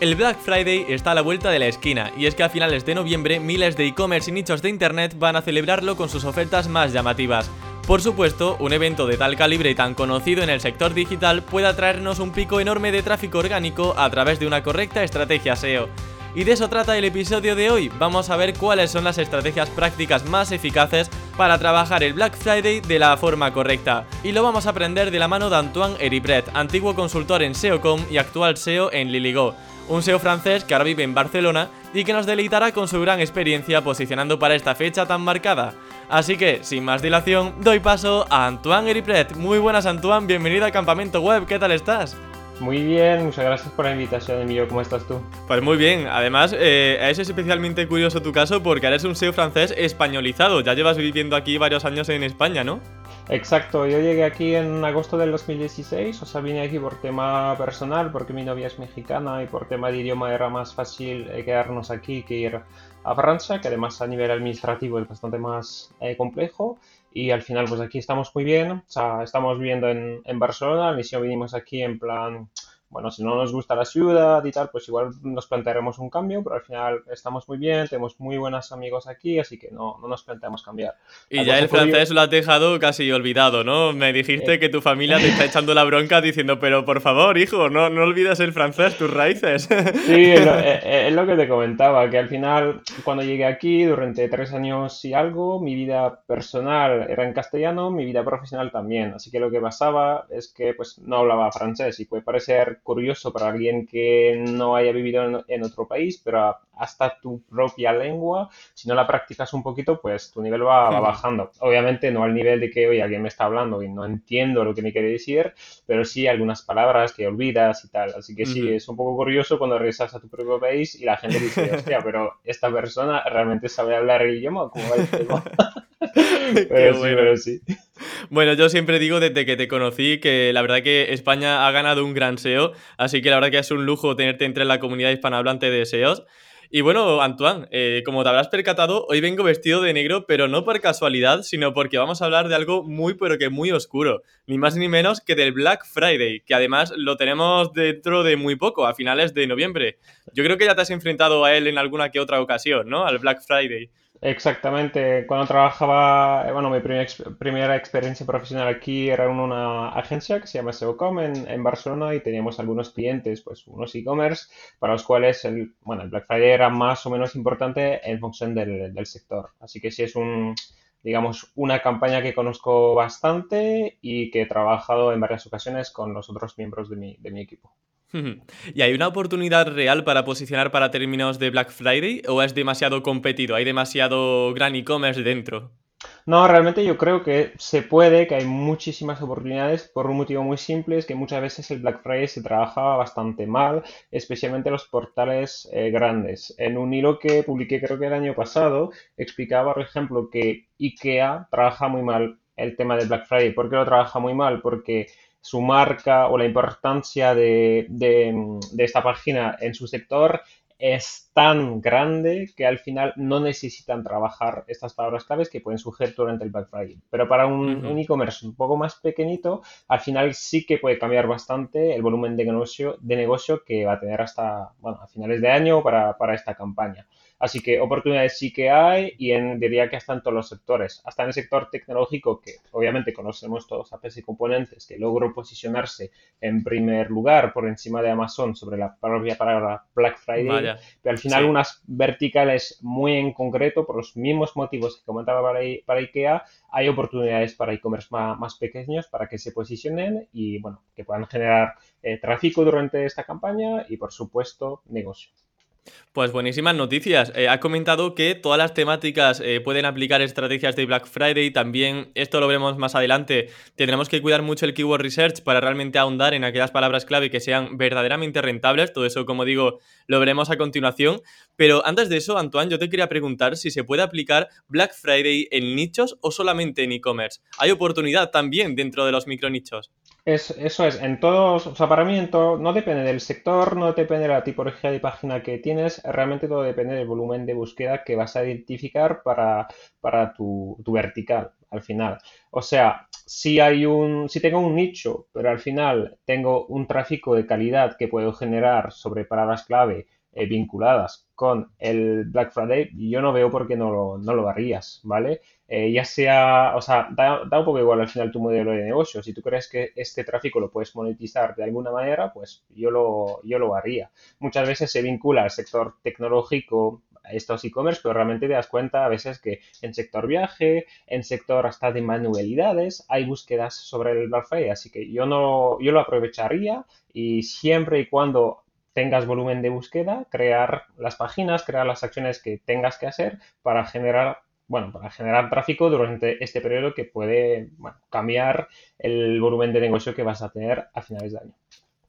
El Black Friday está a la vuelta de la esquina, y es que a finales de noviembre miles de e-commerce y nichos de internet van a celebrarlo con sus ofertas más llamativas. Por supuesto, un evento de tal calibre y tan conocido en el sector digital puede atraernos un pico enorme de tráfico orgánico a través de una correcta estrategia SEO. Y de eso trata el episodio de hoy. Vamos a ver cuáles son las estrategias prácticas más eficaces para trabajar el Black Friday de la forma correcta. Y lo vamos a aprender de la mano de Antoine Heribret, antiguo consultor en SEOcom y actual SEO en Liligo un SEO francés que ahora vive en Barcelona y que nos deleitará con su gran experiencia posicionando para esta fecha tan marcada. Así que, sin más dilación, doy paso a Antoine Heripret. Muy buenas Antoine, bienvenido a Campamento Web, ¿qué tal estás? Muy bien, muchas gracias por la invitación, Emilio. ¿Cómo estás tú? Pues muy bien. Además, eh, es especialmente curioso tu caso porque eres un SEO francés españolizado. Ya llevas viviendo aquí varios años en España, ¿no? Exacto, yo llegué aquí en agosto del 2016, o sea, vine aquí por tema personal, porque mi novia es mexicana y por tema de idioma era más fácil eh, quedarnos aquí que ir a Francia, que además a nivel administrativo es bastante más eh, complejo. Y al final, pues aquí estamos muy bien, o sea, estamos viviendo en, en Barcelona, al inicio vinimos aquí en plan bueno, si no nos gusta la ciudad y tal, pues igual nos plantearemos un cambio, pero al final estamos muy bien, tenemos muy buenos amigos aquí, así que no, no nos planteamos cambiar. Y ya el francés lo has dejado casi olvidado, ¿no? Me dijiste eh. que tu familia te está echando la bronca diciendo, pero por favor, hijo, no, no olvides el francés, tus raíces. Sí, es lo, eh, eh, es lo que te comentaba, que al final, cuando llegué aquí, durante tres años y algo, mi vida personal era en castellano, mi vida profesional también, así que lo que pasaba es que pues no hablaba francés y puede parecer curioso para alguien que no haya vivido en, otro país, pero hasta tu propia lengua, si no la practicas un poquito, pues tu nivel va, bajando. Obviamente no al nivel de que, hoy alguien me está hablando y no entiendo lo que me quiere decir, pero sí algunas palabras que olvidas y tal. Así que sí, es un poco curioso cuando regresas a tu propio país y la gente dice, hostia, pero esta persona realmente sabe hablar el idioma, ¿cómo va el pero sí, pero sí. Bueno, yo siempre digo desde que te conocí que la verdad que España ha ganado un gran SEO, así que la verdad que es un lujo tenerte entre la comunidad hispanohablante de SEOs. Y bueno, Antoine, eh, como te habrás percatado, hoy vengo vestido de negro, pero no por casualidad, sino porque vamos a hablar de algo muy, pero que muy oscuro. Ni más ni menos que del Black Friday, que además lo tenemos dentro de muy poco, a finales de noviembre. Yo creo que ya te has enfrentado a él en alguna que otra ocasión, ¿no? Al Black Friday. Exactamente, cuando trabajaba, eh, bueno, mi primera experiencia profesional aquí era en una agencia que se llama SEOcom en, Barcelona y teníamos algunos clientes, pues unos e-commerce para los cuales el, bueno, el Black Friday era más o menos importante en función del, del sector. Así que sí es un, digamos, una campaña que conozco bastante y que he trabajado en varias ocasiones con los otros miembros de mi, de mi equipo. ¿Y hay una oportunidad real para posicionar para términos de Black Friday o es demasiado competido? ¿Hay demasiado gran e-commerce dentro? No, realmente yo creo que se puede, que hay muchísimas oportunidades por un motivo muy simple, es que muchas veces el Black Friday se trabaja bastante mal, especialmente los portales eh, grandes. En un hilo que publiqué creo que el año pasado, explicaba, por ejemplo, que IKEA trabaja muy mal el tema del Black Friday. ¿Por qué lo trabaja muy mal? Porque su marca o la importancia de, esta página en su sector es tan grande que al final no necesitan trabajar estas palabras claves que pueden surgir durante el Black Friday. Pero para un, e-commerce un poco más pequeñito, al final sí que puede cambiar bastante el volumen de negocio, de negocio que va a tener hasta bueno, a finales de año para, para esta campaña. Así que oportunidades sí que hay y en, diría que hasta en todos los sectores. Hasta en el sector tecnológico, que obviamente conocemos todos APs y componentes, que logró posicionarse en primer lugar por encima de Amazon sobre la propia palabra Black Friday. Pero al final unas verticales muy en concreto, por los mismos motivos que comentaba para, para IKEA, hay oportunidades para e-commerce más, pequeños para que se posicionen y bueno, que puedan generar eh, tráfico durante esta campaña y por supuesto negocio. Pues buenísimas noticias. Eh, ha comentado que todas las temáticas eh, pueden aplicar estrategias de Black Friday. También, esto lo veremos más adelante, tendremos que cuidar mucho el keyword research para realmente ahondar en aquellas palabras clave que sean verdaderamente rentables. Todo eso, como digo, lo veremos a continuación. Pero antes de eso, Antoine, yo te quería preguntar si se puede aplicar Black Friday en nichos o solamente en e-commerce. ¿Hay oportunidad también dentro de los micronichos? Es, eso es, en todos, o sea, para mí en todo, no depende del sector, no depende de la tipología de página que tienes, realmente todo depende del volumen de búsqueda que vas a identificar para, para tu, tu vertical al final. O sea, si hay un, si tengo un nicho, pero al final tengo un tráfico de calidad que puedo generar sobre palabras clave eh, vinculadas con el Black Friday, yo no veo por qué no lo, no lo harías, ¿vale? Eh, ya sea, o sea, da, un poco igual al final tu modelo de negocio. Si tú crees que este tráfico lo puedes monetizar de alguna manera, pues yo lo, yo lo haría. Muchas veces se vincula al sector tecnológico estos e-commerce, pero realmente te das cuenta a veces que en sector viaje, en sector hasta de manualidades, hay búsquedas sobre el Black Friday. Así que yo no, yo lo aprovecharía y siempre y cuando tengas volumen de búsqueda, crear las páginas, crear las acciones que tengas que hacer para generar bueno, para generar tráfico durante este periodo que puede cambiar el volumen de negocio que vas a tener a finales de año.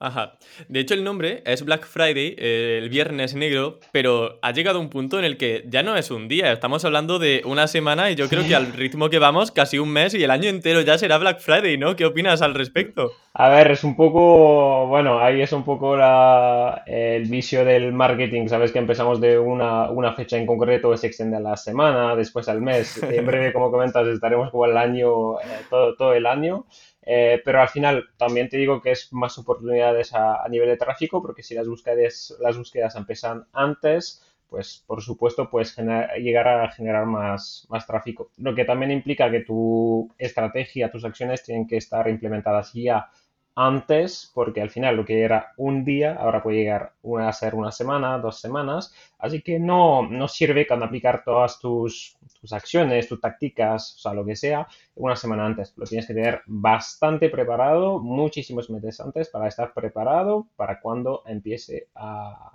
Ajá. De hecho, el nombre es Black Friday, eh, el viernes negro, pero ha llegado un punto en el que ya no es un día, estamos hablando de una semana y yo creo que al ritmo que vamos, casi un mes y el año entero ya será Black Friday, ¿no? ¿Qué opinas al respecto? A ver, es un poco, bueno, ahí es un poco la, el vicio del marketing, sabes que empezamos de una, una fecha en concreto, se extiende a la semana, después al mes, en breve, como comentas, estaremos como el año, eh, todo, todo el año. Eh, pero al final también te digo que es más oportunidades a, nivel de tráfico, porque si las búsquedas, las búsquedas empiezan antes, pues por supuesto puedes llegar a generar más, más tráfico. Lo que también implica que tu estrategia, tus acciones tienen que estar implementadas ya antes, porque al final lo que era un día, ahora puede llegar a ser una semana, dos semanas, así que no, no sirve con aplicar todas tus, tus acciones, tus tácticas, o sea, lo que sea, una semana antes. Lo tienes que tener bastante preparado, muchísimos meses antes, para estar preparado para cuando empiece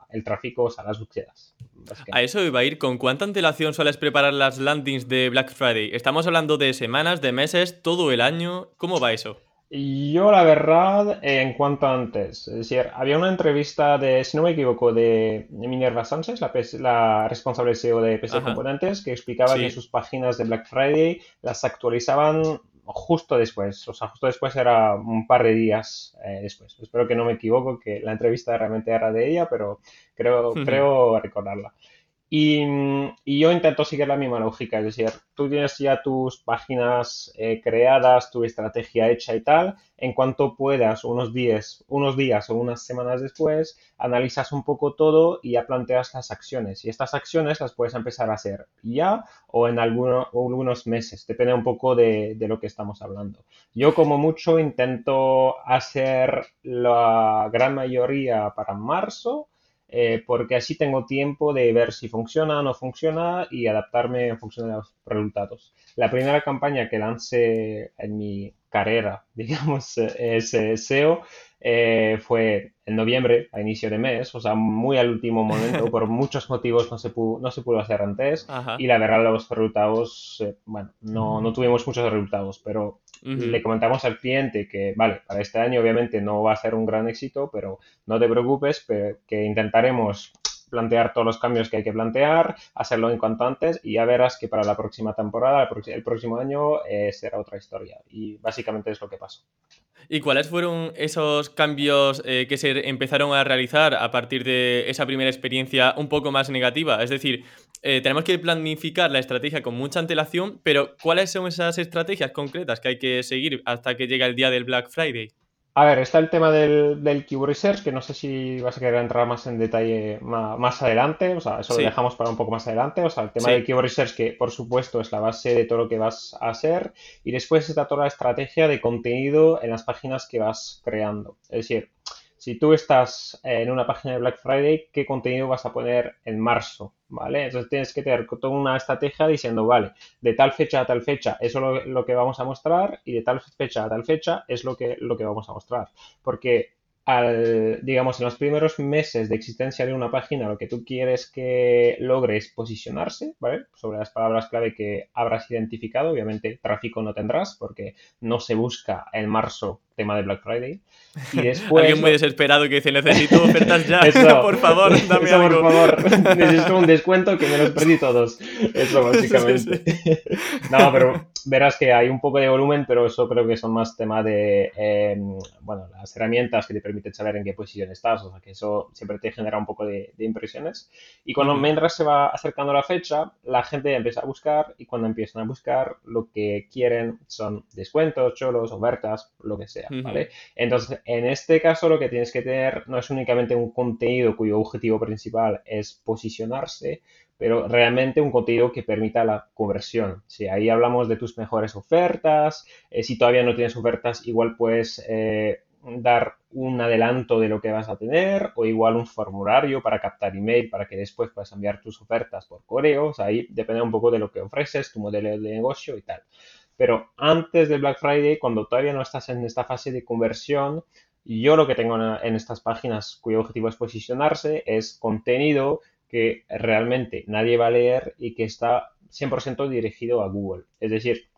el tráfico, o sea, las búsquedas. A eso iba a ir. ¿Con cuánta antelación sueles preparar las landings de Black Friday? ¿Estamos hablando de semanas, de meses, todo el año? ¿Cómo va eso? Yo, la verdad, en cuanto antes, es decir, había una entrevista de, si no me equivoco, de Minerva Sánchez, la, la responsable SEO de PC Componentes, que explicaba que sus páginas de Black Friday las actualizaban justo después, o sea, justo después era un par de días eh, después. Espero que no me equivoco, que la entrevista realmente era de ella, pero creo, creo recordarla. Y, yo intento seguir la misma lógica, es decir, tú tienes ya tus páginas eh, creadas, tu estrategia hecha y tal, en cuanto puedas, unos días, unos días o unas semanas después, analizas un poco todo y ya planteas las acciones. Y estas acciones las puedes empezar a hacer ya o en algunos meses, depende un poco de, de lo que estamos hablando. Yo como mucho intento hacer la gran mayoría para marzo eh, porque así tengo tiempo de ver si funciona o no funciona y adaptarme en función de los resultados. La primera campaña que lancé en mi carrera, digamos, es SEO, eh, fue en noviembre, a inicio de mes, o sea, muy al último momento, por muchos motivos no se pudo, no se pudo hacer antes, y la verdad los resultados, eh, bueno, no, no, tuvimos muchos resultados, pero le comentamos al cliente que, vale, para este año obviamente no va a ser un gran éxito, pero no te preocupes, que intentaremos plantear todos los cambios que hay que plantear, hacerlo en cuanto antes y ya verás que para la próxima temporada, el próximo año, eh, será otra historia. Y básicamente es lo que pasó. ¿Y cuáles fueron esos cambios eh, que se empezaron a realizar a partir de esa primera experiencia un poco más negativa? Es decir, eh, tenemos que planificar la estrategia con mucha antelación, pero ¿cuáles son esas estrategias concretas que hay que seguir hasta que llegue el día del Black Friday? A ver, está el tema del, del Keyword Research, que no sé si vas a querer entrar más en detalle más, adelante, o sea, eso lo dejamos para un poco más adelante, o sea, el tema del Keyword Research, que por supuesto es la base de todo lo que vas a hacer, y después está toda la estrategia de contenido en las páginas que vas creando. Es decir, si tú estás en una página de Black Friday, ¿qué contenido vas a poner en marzo? ¿Vale? Entonces tienes que tener toda una estrategia diciendo, vale, de tal fecha a tal fecha, eso es lo, que vamos a mostrar y de tal fecha a tal fecha es lo que, lo que vamos a mostrar. Porque al, digamos, en los primeros meses de existencia de una página, lo que tú quieres que logre es posicionarse, ¿vale? Sobre las palabras clave que habrás identificado. Obviamente, tráfico no tendrás porque no se busca en marzo tema de Black Friday. Y después... Alguien muy desesperado que dice, necesito ofertas ya, por favor, dame eso, por favor, necesito un descuento que me los perdí todos. Eso, básicamente. no, pero verás que hay un poco de volumen, pero eso creo que son más tema de, em, bueno, las herramientas que te permiten saber en qué posición estás, o sea, que eso siempre te genera un poco de, impresiones. Y cuando mientras se va acercando la fecha, la gente empieza a buscar y cuando empiezan a buscar, lo que quieren son descuentos, cholos, ofertas, lo que sea, ¿vale? Entonces, en este caso, lo que tienes que tener no es únicamente un contenido cuyo objetivo principal es posicionarse, pero realmente un contenido que permita la conversión. Si ahí hablamos de tus mejores ofertas, eh, si todavía no tienes ofertas, igual puedes eh, dar un adelanto de lo que vas a tener o igual un formulario para captar email para que después puedas enviar tus ofertas por correo. ahí depende un poco de lo que ofreces, tu modelo de negocio y tal. Pero antes del Black Friday, cuando todavía no estás en esta fase de conversión, yo lo que tengo en estas páginas cuyo objetivo es posicionarse es contenido que realmente nadie va a leer y que está 100% dirigido a Google. Es decir,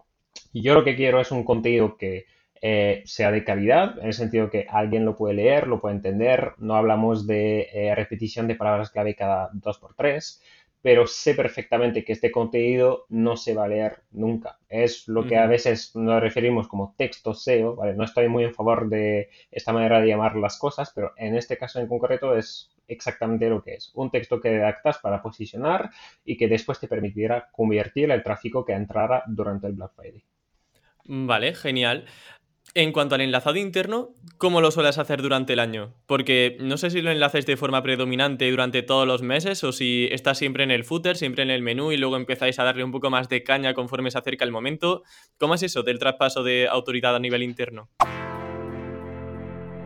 yo lo que quiero es un contenido que eh, sea de calidad, en el sentido que alguien lo puede leer, lo puede entender, no hablamos de eh, repetición de palabras clave cada dos por tres, pero sé perfectamente que este contenido no se va a leer nunca. Es lo que a veces nos referimos como texto SEO, ¿vale? No estoy muy en favor de esta manera de llamar las cosas, pero en este caso en concreto es exactamente lo que es. Un texto que redactas para posicionar y que después te permitirá convertir el tráfico que entrara durante el Black Friday. Vale, genial. En cuanto al enlazado interno, ¿cómo lo sueles hacer durante el año? Porque no sé si lo enlaces de forma predominante durante todos los meses o si estás siempre en el footer, siempre en el menú y luego empezáis a darle un poco más de caña conforme se acerca el momento. ¿Cómo es eso del traspaso de autoridad a nivel interno?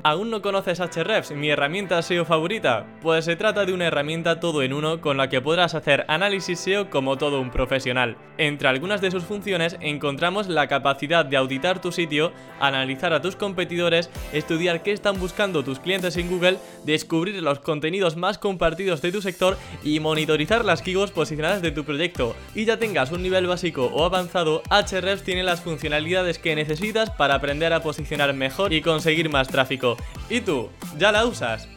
¿Aún no conoces Ahrefs, mi herramienta SEO favorita? Pues se trata de una herramienta todo en uno con la que podrás hacer análisis SEO como todo un profesional. Entre algunas de sus funciones encontramos la capacidad de auditar tu sitio, analizar a tus competidores, estudiar qué están buscando tus clientes en Google, descubrir los contenidos más compartidos de tu sector y monitorizar las keywords posicionadas de tu proyecto. Y ya tengas un nivel básico o avanzado, Ahrefs tiene las funcionalidades que necesitas para aprender a posicionar mejor y conseguir más tráfico. ¿Y tú? ¿Ya la usas?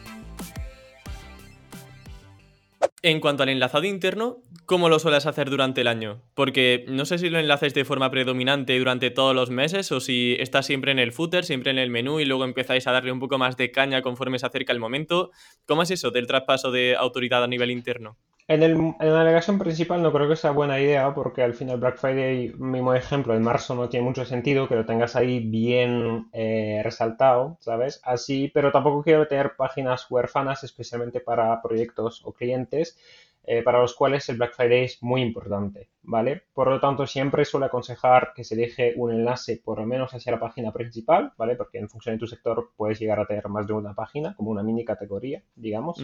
En cuanto al enlazado interno, ¿cómo lo sueles hacer durante el año? Porque no sé si lo enlaces de forma predominante durante todos los meses o si estás siempre en el footer, siempre en el menú y luego empezáis a darle un poco más de caña conforme se acerca el momento. ¿Cómo es eso del traspaso de autoridad a nivel interno? En, el, en, la navegación principal no creo que sea buena idea porque al final Black Friday, mismo ejemplo, en marzo no tiene mucho sentido que lo tengas ahí bien eh, resaltado, ¿sabes? Así, pero tampoco quiero tener páginas huérfanas especialmente para proyectos o clientes eh, para los cuales el Black Friday es muy importante, ¿vale? Por lo tanto, siempre suelo aconsejar que se deje un enlace por lo menos hacia la página principal, ¿vale? Porque en función de tu sector puedes llegar a tener más de una página, como una mini categoría, digamos,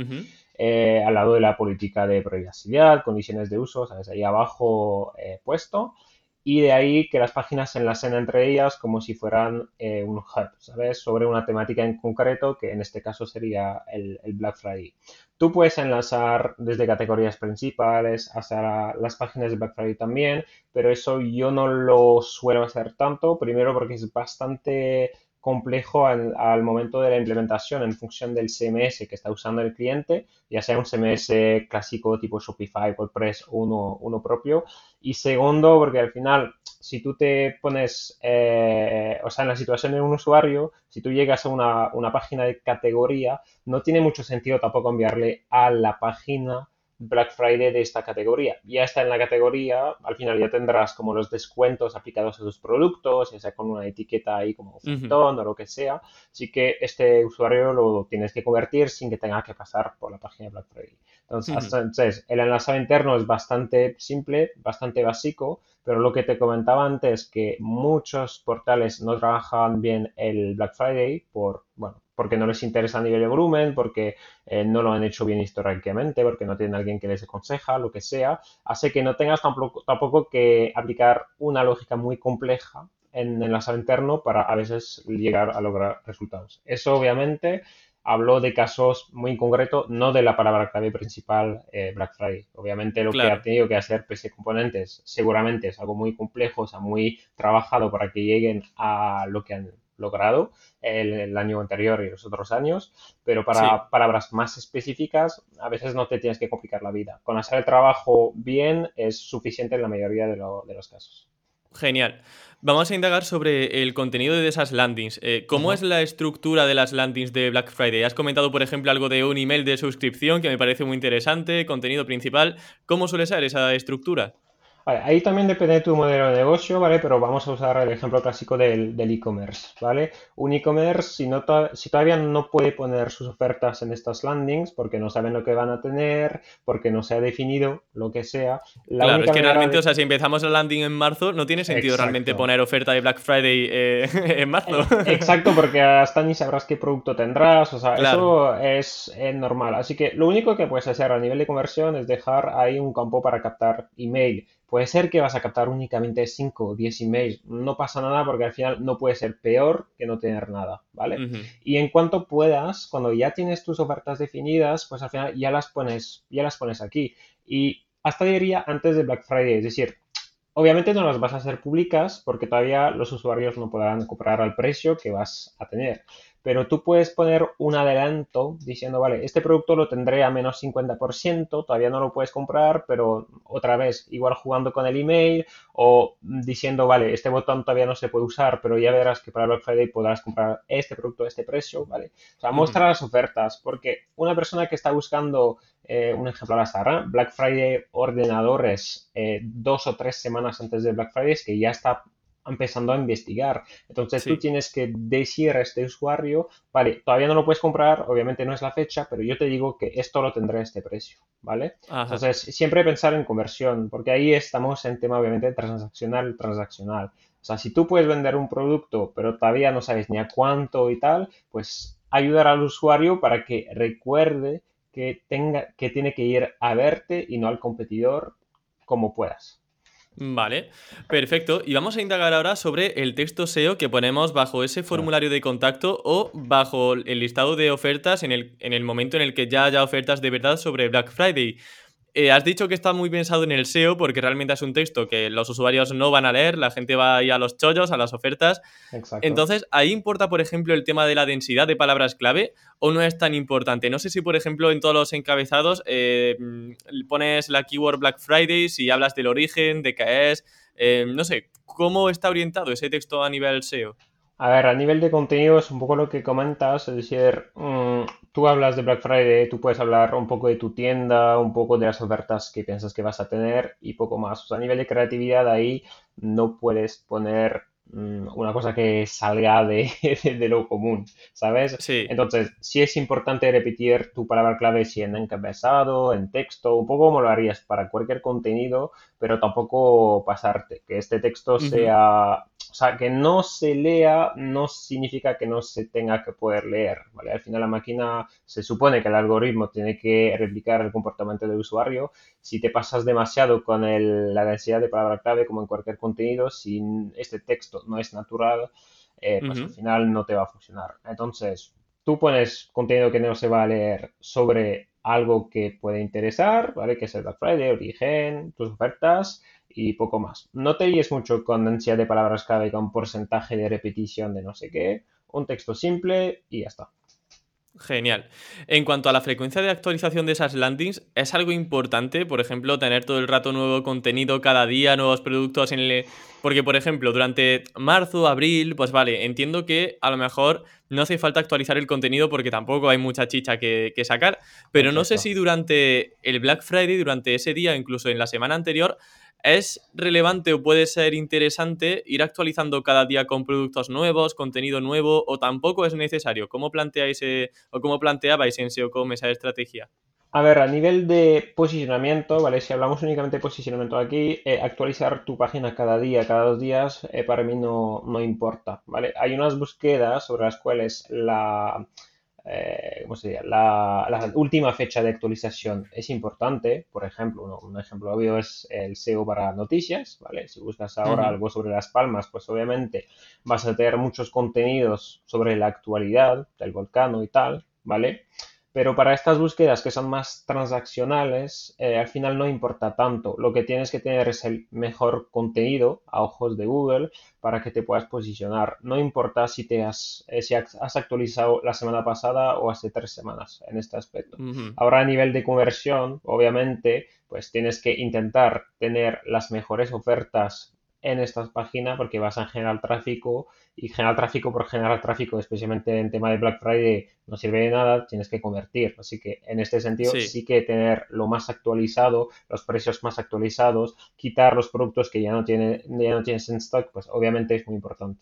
eh, al lado de la política de privacidad, condiciones de uso, ¿sabes? Ahí abajo eh, puesto y de ahí que las páginas se enlacen entre ellas como si fueran un hub, ¿sabes? Sobre una temática en concreto, que en este caso sería el, el Black Friday. Tú puedes enlazar desde categorías principales hasta las páginas de Black Friday también, pero eso yo no lo suelo hacer tanto, primero porque es bastante complejo al, momento de la implementación en función del CMS que está usando el cliente, ya sea un CMS clásico tipo Shopify, WordPress o uno, propio. Y segundo, porque al final, si tú te pones, eh, o sea, en la situación de un usuario, si tú llegas a una, una página de categoría, no tiene mucho sentido tampoco enviarle a la página Black Friday de esta categoría. Ya está en la categoría, al final ya tendrás como los descuentos aplicados a tus productos, ya sea con una etiqueta ahí como ofertón o lo que sea. Así que este usuario lo tienes que convertir sin que tenga que pasar por la página de Black Friday. Entonces, el enlazado interno es bastante simple, bastante básico, pero lo que te comentaba antes, que muchos portales no trabajan bien el Black Friday por, bueno, porque no les interesa a nivel de volumen, porque eh, no lo han hecho bien históricamente, porque no tienen alguien que les aconseja, lo que sea, hace que no tengas tampoco, tampoco que aplicar una lógica muy compleja en el enlazado interno para a veces llegar a lograr resultados. Eso obviamente habló de casos muy concretos, no de la palabra clave principal eh, Black Friday. Obviamente lo que ha tenido que hacer PC Componentes seguramente es algo muy complejo, o sea, muy trabajado para que lleguen a lo que han logrado el, año anterior y los otros años, pero para palabras más específicas a veces no te tienes que complicar la vida. Con hacer el trabajo bien es suficiente en la mayoría de, los casos. Genial. Vamos a indagar sobre el contenido de esas landings. Eh, ¿Cómo es la estructura de las landings de Black Friday? Has comentado, por ejemplo, algo de un email de suscripción que me parece muy interesante, contenido principal. ¿Cómo suele ser esa estructura? Ahí también depende de tu modelo de negocio, ¿vale? Pero vamos a usar el ejemplo clásico del e-commerce, ¿vale? Un e-commerce, si, no si todavía no puede poner sus ofertas en estas landings porque no saben lo que van a tener, porque no se ha definido lo que sea. claro, es que realmente, o sea, si empezamos la landing en marzo, no tiene sentido realmente poner oferta de Black Friday eh, en marzo. Eh, exacto, porque hasta ni sabrás qué producto tendrás, o sea, eso es normal. Así que lo único que puedes hacer a nivel de conversión es dejar ahí un campo para captar email Puede ser que vas a captar únicamente 5 o 10 emails, no pasa nada porque al final no puede ser peor que no tener nada, ¿vale? Y en cuanto puedas, cuando ya tienes tus ofertas definidas, pues al final ya las pones, ya las pones aquí. Y hasta diría antes de Black Friday, es decir, obviamente no las vas a hacer públicas porque todavía los usuarios no podrán comprar al precio que vas a tener pero tú puedes poner un adelanto diciendo, vale, este producto lo tendré a menos 50%, todavía no lo puedes comprar, pero otra vez, igual jugando con el email o diciendo, vale, este botón todavía no se puede usar, pero ya verás que para Black Friday podrás comprar este producto a este precio, ¿vale? O sea, muestra las ofertas, porque una persona que está buscando, eh, un ejemplo al azar, Black Friday ordenadores eh, dos o tres semanas antes de Black Friday, es que ya está empezando a investigar. Entonces tú tienes que decir a este usuario, vale, todavía no lo puedes comprar, obviamente no es la fecha, pero yo te digo que esto lo tendré a este precio, ¿vale? Entonces siempre pensar en conversión, porque ahí estamos en tema obviamente transaccional, transaccional. O sea, si tú puedes vender un producto, pero todavía no sabes ni a cuánto y tal, pues ayudar al usuario para que recuerde que tenga que tiene que ir a verte y no al competidor como puedas. Vale, perfecto. Y vamos a indagar ahora sobre el texto SEO que ponemos bajo ese formulario de contacto o bajo el listado de ofertas en el, en el momento en el que ya haya ofertas de verdad sobre Black Friday. Eh, has dicho que está muy pensado en el SEO porque realmente es un texto que los usuarios no van a leer, la gente va a ir a los chollos, a las ofertas. Exacto. Entonces, ¿ahí importa, por ejemplo, el tema de la densidad de palabras clave o no es tan importante? No sé si, por ejemplo, en todos los encabezados eh, pones la keyword Black Friday, si hablas del origen, de qué es, eh, no sé, ¿cómo está orientado ese texto a nivel SEO? A ver, a nivel de contenido es un poco lo que comentas, es decir, mm, tú hablas de Black Friday, tú puedes hablar un poco de tu tienda, un poco de las ofertas que piensas que vas a tener y poco más. O sea, a nivel de creatividad ahí no puedes poner una cosa que salga de, de, lo común, ¿sabes? Sí. Entonces, sí es importante repetir tu palabra clave si en encabezado, en texto, un poco como lo harías para cualquier contenido, pero tampoco pasarte, que este texto sea o sea, que no se lea no significa que no se tenga que poder leer, ¿vale? Al final la máquina se supone que el algoritmo tiene que replicar el comportamiento del usuario. Si te pasas demasiado con la densidad de palabra clave, como en cualquier contenido, si este texto no es natural, eh, pues al final no te va a funcionar. Entonces, tú pones contenido que no se va a leer sobre algo que puede interesar, ¿vale? Que es el Black Friday, origen, tus ofertas, y poco más. No te guíes mucho con densidad de palabras clave con porcentaje de repetición de no sé qué. Un texto simple y ya está. Genial. En cuanto a la frecuencia de actualización de esas landings, ¿es algo importante, por ejemplo, tener todo el rato nuevo contenido cada día, nuevos productos en el... Porque, por ejemplo, durante marzo, abril, pues vale, entiendo que a lo mejor no hace falta actualizar el contenido porque tampoco hay mucha chicha que, sacar, pero no sé si durante el Black Friday, durante ese día, incluso en la semana anterior, ¿Es relevante o puede ser interesante ir actualizando cada día con productos nuevos, contenido nuevo o tampoco es necesario? ¿Cómo planteáis eh, o cómo planteabais en SEOcom esa estrategia? A ver, a nivel de posicionamiento, ¿vale? Si hablamos únicamente de posicionamiento aquí, eh, actualizar tu página cada día, cada dos días, eh, para mí no, no importa, ¿vale? Hay unas búsquedas sobre las cuales la, eh, ¿cómo La, última fecha de actualización es importante. Por ejemplo, un ejemplo obvio es el SEO para noticias, ¿vale? Si buscas ahora algo sobre Las Palmas, pues obviamente vas a tener muchos contenidos sobre la actualidad del volcán y tal. ¿vale? Pero para estas búsquedas que son más transaccionales, eh, al final no importa tanto. Lo que tienes que tener es el mejor contenido a ojos de Google para que te puedas posicionar. No importa si te has, eh, si has actualizado la semana pasada o hace tres semanas en este aspecto. Ahora a nivel de conversión, obviamente, pues tienes que intentar tener las mejores ofertas en estas páginas porque vas a generar tráfico y generar tráfico por generar tráfico, especialmente en tema de Black Friday, no sirve de nada, tienes que convertir. Así que en este sentido sí, que tener lo más actualizado, los precios más actualizados, quitar los productos que ya no, tiene, ya no tienes en stock, pues obviamente es muy importante.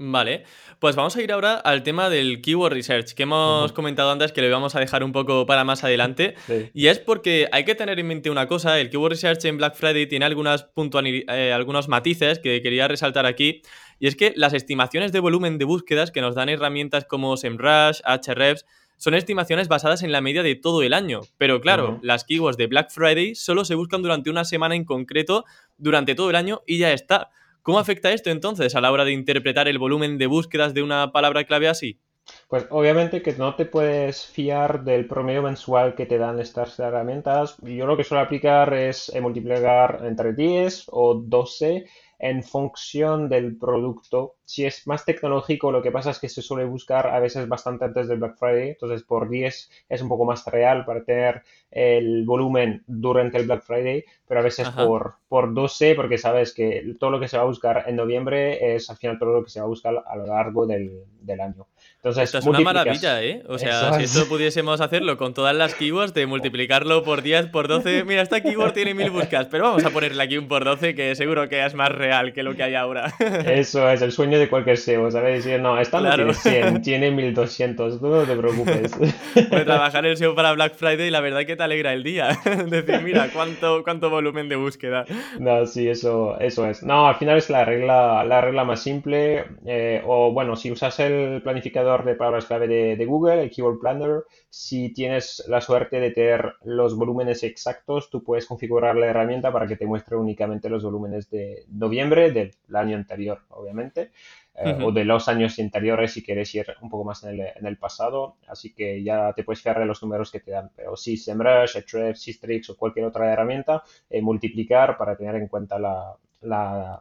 Vale, pues vamos a ir ahora al tema del keyword research, que hemos comentado antes que lo íbamos a dejar un poco para más adelante. Y es porque hay que tener en mente una cosa, el keyword research en Black Friday tiene algunas eh, algunos matices que quería resaltar aquí. Y es que las estimaciones de volumen de búsquedas que nos dan herramientas como SEMrush, Ahrefs, son estimaciones basadas en la media de todo el año. Pero claro, las keywords de Black Friday solo se buscan durante una semana en concreto, durante todo el año y ya está. ¿Cómo afecta esto entonces a la hora de interpretar el volumen de búsquedas de una palabra clave así? Pues obviamente que no te puedes fiar del promedio mensual que te dan estas herramientas. Yo lo que suelo aplicar es multiplicar entre 10 o 12 en función del producto. Si es más tecnológico, lo que pasa es que se suele buscar a veces bastante antes del Black Friday, entonces por 10 es un poco más real para tener el volumen durante el Black Friday, pero a veces por, por 12, porque sabes que todo lo que se va a buscar en noviembre es al final todo lo que se va a buscar a lo largo del, año. Entonces, esto es una maravilla, ¿eh? O sea, si esto pudiésemos hacerlo con todas las keywords, de multiplicarlo por 10, por 12, mira, esta keyword tiene mil búsquedas, pero vamos a ponerle aquí un por 12 que seguro que es más real que lo que hay ahora. Eso es el sueño de cualquier SEO, ¿sabes? Decir, no, esta no tiene 100, tiene 1200, tú no te preocupes. Pues trabajar el SEO para Black Friday, la verdad que te alegra el día. Decir, mira, cuánto, cuánto volumen de búsqueda. No, sí, eso, eso es. No, al final es la regla, la regla más simple. Eh, o bueno, si usas el planificador de palabras clave de, de, Google, el Keyword Planner, si tienes la suerte de tener los volúmenes exactos, tú puedes configurar la herramienta para que te muestre únicamente los volúmenes de noviembre del año anterior, obviamente. Eh, o de los años anteriores si quieres ir un poco más en el, en el, pasado. Así que ya te puedes fiar de los números que te dan. Pero si SEMrush, Ahrefs, Sistrix o cualquier otra herramienta, eh, multiplicar para tener en cuenta la, la,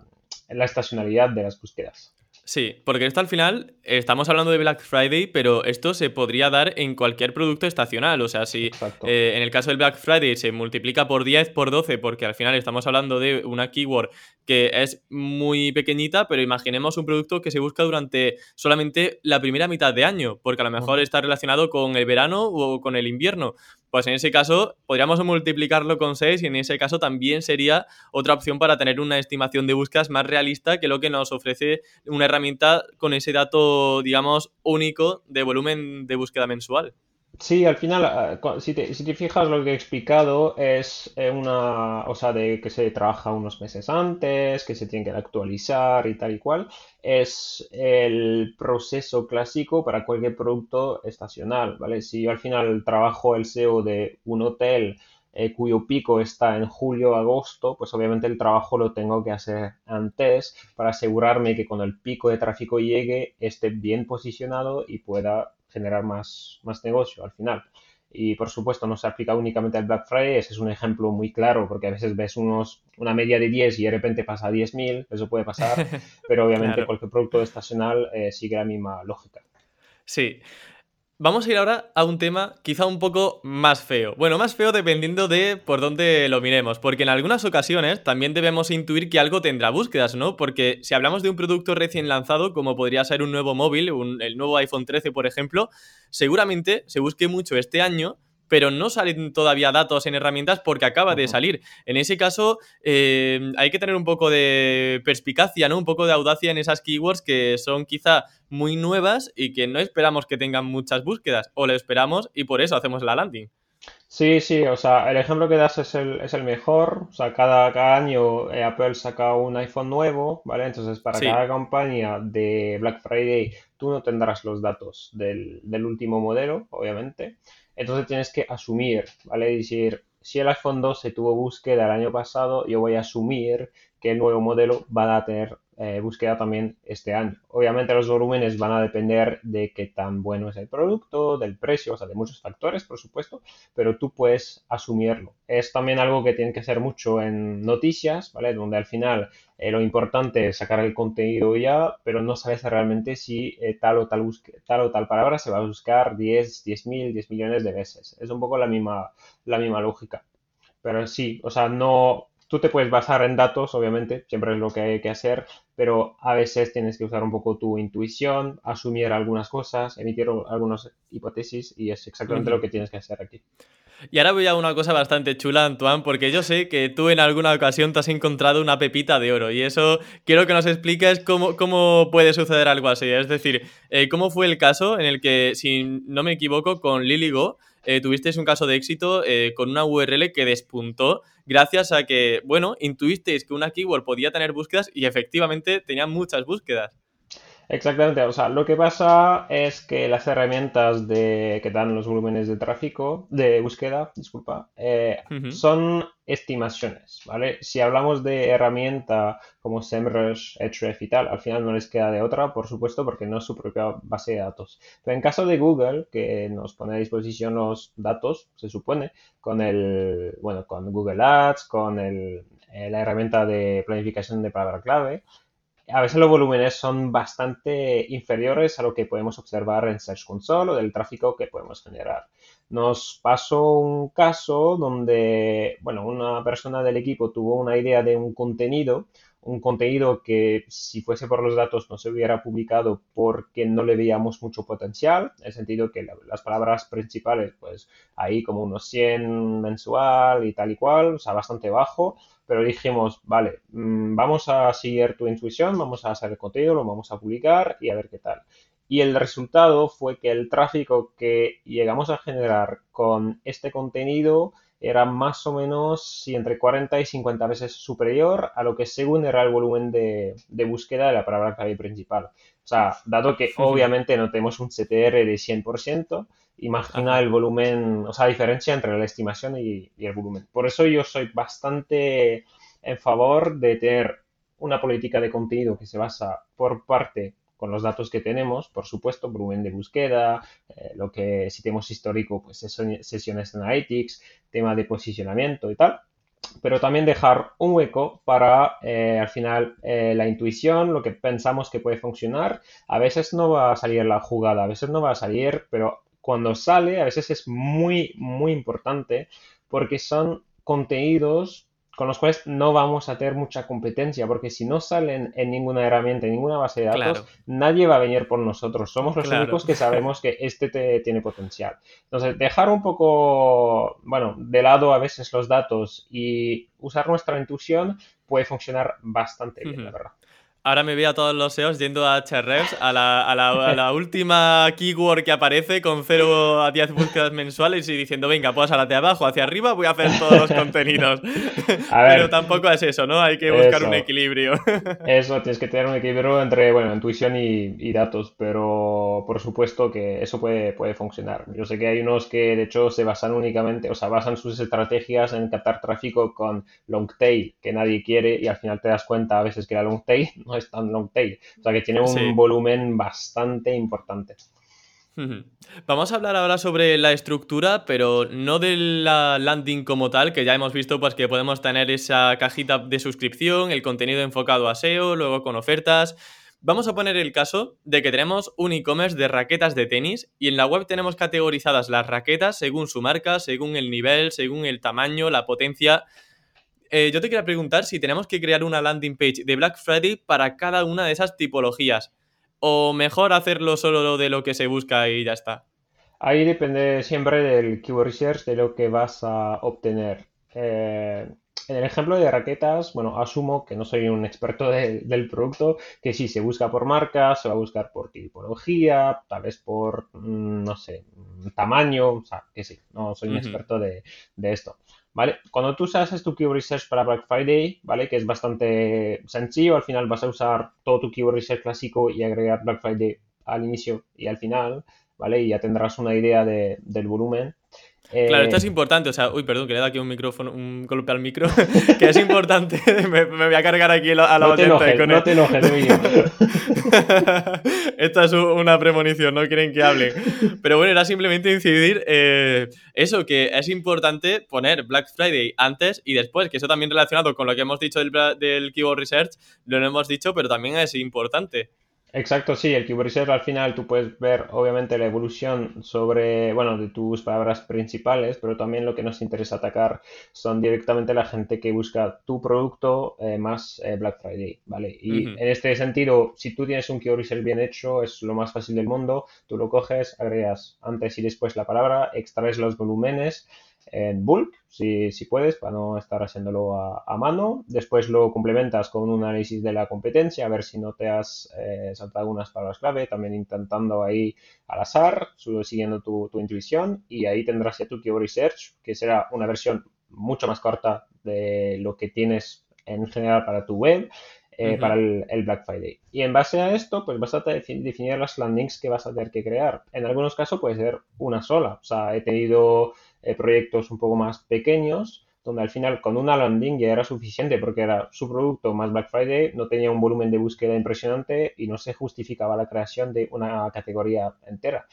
la estacionalidad de las búsquedas. Sí, porque esto al final, estamos hablando de Black Friday, pero esto se podría dar en cualquier producto estacional. O sea, si eh, en el caso del Black Friday se multiplica por 10, por 12, porque al final estamos hablando de una keyword que es muy pequeñita, pero imaginemos un producto que se busca durante solamente la primera mitad de año, porque a lo mejor está relacionado con el verano o con el invierno. Pues en ese caso podríamos multiplicarlo con 6 y en ese caso también sería otra opción para tener una estimación de búsquedas más realista que lo que nos ofrece una herramienta con ese dato, digamos, único de volumen de búsqueda mensual. Sí, al final, ah, si te, si te fijas, lo que he explicado es eh, una, o sea, de que se trabaja unos meses antes, que se tiene que actualizar y tal y cual, es el proceso clásico para cualquier producto estacional, ¿vale? Si yo al final trabajo el SEO de un hotel eh, cuyo pico está en julio agosto, pues obviamente el trabajo lo tengo que hacer antes para asegurarme que cuando el pico de tráfico llegue esté bien posicionado y pueda generar más, más negocio al final. Y por supuesto no se aplica únicamente al Black Friday, ese es un ejemplo muy claro porque a veces ves unos, una media de 10 y de repente pasa a 10.000, eso puede pasar, pero obviamente cualquier producto estacional eh, sigue la misma lógica. Sí, Vamos a ir ahora a un tema quizá un poco más feo. Bueno, más feo dependiendo de por dónde lo miremos, porque en algunas ocasiones también debemos intuir que algo tendrá búsquedas, ¿no? Porque si hablamos de un producto recién lanzado, como podría ser un nuevo móvil, el nuevo iPhone 13, por ejemplo, seguramente se busque mucho este año pero no salen todavía datos en herramientas porque acaba de salir. En ese caso, eh, hay que tener un poco de perspicacia, ¿no? Un poco de audacia en esas keywords que son quizá muy nuevas y que no esperamos que tengan muchas búsquedas, o lo esperamos y por eso hacemos la landing. Sí, sí, o sea, el ejemplo que das es el, es el mejor. O sea, cada, cada año eh, Apple saca un iPhone nuevo, ¿vale? Entonces, para cada campaña de Black Friday, tú no tendrás los datos del, del último modelo, obviamente. Entonces tienes que asumir, ¿vale? Decir, si el iPhone 12 tuvo búsqueda el año pasado, yo voy a asumir que el nuevo modelo va a tener eh, búsqueda también este año. Obviamente los volúmenes van a depender de qué tan bueno es el producto, del precio, o sea, de muchos factores, por supuesto, pero tú puedes asumirlo. Es también algo que tiene que hacer mucho en noticias, ¿vale? Donde al final eh, lo importante es sacar el contenido ya, pero no sabes realmente si eh, tal, o tal, tal o tal palabra se va a buscar 10, 10 mil, 10 millones de veces. Es un poco la misma, la misma lógica. Pero sí, o sea, no, tú te puedes basar en datos, obviamente, siempre es lo que hay que hacer, pero a veces tienes que usar un poco tu intuición, asumir algunas cosas, emitir algunas hipótesis y es exactamente lo que tienes que hacer aquí. Y ahora voy a una cosa bastante chula, Antoine, porque yo sé que tú en alguna ocasión te has encontrado una pepita de oro y eso quiero que nos expliques cómo, cómo puede suceder algo así. Es decir, eh, cómo fue el caso en el que, si no me equivoco, con LilyGo eh, tuvisteis un caso de éxito eh, con una URL que despuntó gracias a que, bueno, intuisteis que una keyword podía tener búsquedas y efectivamente tenía muchas búsquedas. Exactamente, o sea, lo que pasa es que las herramientas de, que dan los volúmenes de tráfico, de búsqueda, disculpa, eh, son estimaciones, ¿vale? Si hablamos de herramienta como SEMrush, Ahrefs y tal, al final no les queda de otra, por supuesto, porque no es su propia base de datos. Pero en caso de Google, que nos pone a disposición los datos, se supone, con el, bueno, con Google Ads, con el, eh, la herramienta de planificación de palabra clave, a veces los volúmenes son bastante inferiores a lo que podemos observar en Search Console o del tráfico que podemos generar. Nos pasó un caso donde, bueno, una persona del equipo tuvo una idea de un contenido, un contenido que si fuese por los datos no se hubiera publicado porque no le veíamos mucho potencial, en el sentido que las palabras principales, pues ahí como unos 100 mensual y tal y cual, o sea, bastante bajo, pero dijimos, vale, mm, vamos a seguir tu intuición, vamos a hacer el contenido, lo vamos a publicar y a ver qué tal. Y el resultado fue que el tráfico que llegamos a generar con este contenido era más o menos entre 40 y 50 veces superior a lo que según era el volumen de, búsqueda de la palabra clave principal. O sea, dado que obviamente no tenemos un CTR de 100%, imagina el volumen, o sea, la diferencia entre la estimación y, y el volumen. Por eso yo soy bastante en favor de tener una política de contenido que se basa por parte con los datos que tenemos, por supuesto, volumen de búsqueda, eh, lo que si tenemos histórico, pues sesiones analytics, tema de posicionamiento y tal, pero también dejar un hueco para eh, al final eh, la intuición, lo que pensamos que puede funcionar. A veces no va a salir la jugada, a veces no va a salir, pero cuando sale, a veces es muy, muy importante porque son contenidos con los cuales no vamos a tener mucha competencia, porque si no salen en ninguna herramienta, en ninguna base de datos, nadie va a venir por nosotros. Somos los únicos que sabemos que este te, tiene potencial. Entonces, dejar un poco, bueno, de lado a veces los datos y usar nuestra intuición puede funcionar bastante bien, la verdad. Ahora me veo a todos los SEOs yendo a Ahrefs, a la, a, la, a la, última keyword que aparece con 0 a 10 búsquedas mensuales y diciendo, venga, pues a la de abajo, hacia arriba, voy a hacer todos los contenidos. pero tampoco es eso, ¿no? Hay que buscar un equilibrio. eso, tienes que tener un equilibrio entre, bueno, intuición y, y, datos, pero por supuesto que eso puede, puede funcionar. Yo sé que hay unos que de hecho se basan únicamente, o sea, basan sus estrategias en captar tráfico con long tail, que nadie quiere y al final te das cuenta a veces que la long tail no es tan long tail. O sea que tiene un volumen bastante importante. Vamos a hablar ahora sobre la estructura, pero no de la landing como tal, que ya hemos visto pues, que podemos tener esa cajita de suscripción, el contenido enfocado a SEO, luego con ofertas. Vamos a poner el caso de que tenemos un e-commerce de raquetas de tenis y en la web tenemos categorizadas las raquetas según su marca, según el nivel, según el tamaño, la potencia. Eh, yo te quería preguntar si tenemos que crear una landing page de Black Friday para cada una de esas tipologías. O mejor hacerlo solo de lo que se busca y ya está. Ahí depende siempre del keyword research, de lo que vas a obtener. Eh, en el ejemplo de raquetas, bueno, asumo que no soy un experto del producto, que sí se busca por marca, se va a buscar por tipología, tal vez por, mm, no sé, tamaño, o sea, que sí, no soy un experto de, de esto. ¿Vale? Cuando tú haces tu keyword research para Black Friday, ¿vale? Que es bastante sencillo, al final vas a usar todo tu keyword research clásico y agregar Black Friday al inicio y al final, ¿vale? Y ya tendrás una idea del volumen. Claro, esto es eh, importante, o sea, uy, perdón, que le he dado aquí un micrófono, un golpe al micro, que es importante, me, voy a cargar aquí a la no con No te enojes, Esta es una premonición, no quieren que hable. Pero bueno, era simplemente incidir eh, eso, que es importante poner Black Friday antes y después, que eso también relacionado con lo que hemos dicho del, del Keyword Research, lo hemos dicho, pero también es importante. Exacto, sí, el Keyword Research al final tú puedes ver obviamente la evolución sobre, bueno, de tus palabras principales, pero también lo que nos interesa atacar son directamente la gente que busca tu producto eh, más eh, Black Friday, ¿vale? Y en este sentido, si tú tienes un Keyword Research bien hecho, es lo más fácil del mundo, tú lo coges, agregas antes y después la palabra, extraes los volúmenes, en bulk, si, si, puedes, para no estar haciéndolo a, mano. Después lo complementas con un análisis de la competencia, a ver si no te has eh, saltado unas palabras clave, también intentando ahí al azar, siguiendo tu, tu, intuición, y ahí tendrás ya tu Keyword Research, que será una versión mucho más corta de lo que tienes en general para tu web. Eh, para el, el, Black Friday. Y en base a esto, pues vas a definir las landings que vas a tener que crear. En algunos casos puede ser una sola. O sea, he tenido eh, proyectos un poco más pequeños, donde al final con una landing ya era suficiente porque era su producto más Black Friday, no tenía un volumen de búsqueda impresionante y no se justificaba la creación de una categoría entera.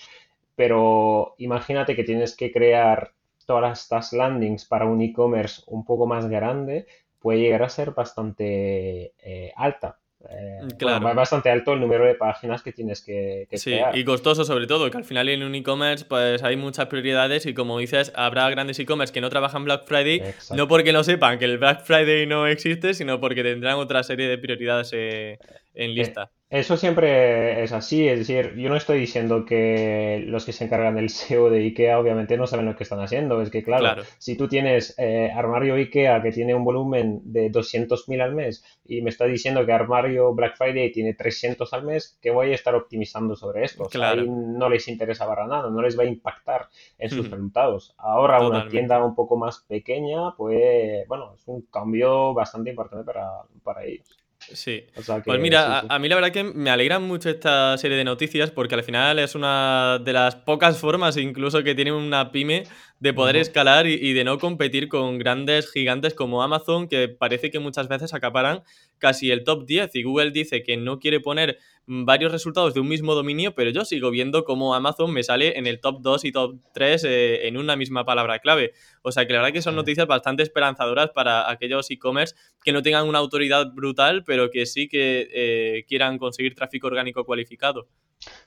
Pero imagínate que tienes que crear todas estas landings para un e-commerce un poco más grande, puede llegar a ser bastante eh, alta. Eh, claro. es bastante alto el número de páginas que tienes que, que Sí, y costoso sobre todo, que al final en un e-commerce pues hay muchas prioridades y como dices, habrá grandes e-commerce que no trabajan Black Friday, no porque no sepan que el Black Friday no existe, sino porque tendrán otra serie de prioridades eh, en eh, lista. Eso siempre es así, es decir, yo no estoy diciendo que los que se encargan del SEO de IKEA obviamente no saben lo que están haciendo, es que claro, si tú tienes eh, armario IKEA que tiene un volumen de 200.000 al mes y me está diciendo que armario Black Friday tiene 300 al mes, ¿qué voy a estar optimizando sobre esto? Claro. no les interesa para nada, no les va a impactar en sus resultados. Ahora una tienda un poco más pequeña, pues bueno, es un cambio bastante importante para, para ellos. Sí. pues mira, A, mí la verdad que me alegra mucho esta serie de noticias porque al final es una de las pocas formas incluso que tiene una pyme de poder escalar y, de no competir con grandes gigantes como Amazon que parece que muchas veces acaparan casi el top 10 y Google dice que no quiere poner varios resultados de un mismo dominio, pero yo sigo viendo cómo Amazon me sale en el top 2 y top 3 eh, en una misma palabra clave. O sea que la verdad que son noticias bastante esperanzadoras para aquellos e-commerce que no tengan una autoridad brutal, pero que sí que eh, quieran conseguir tráfico orgánico cualificado.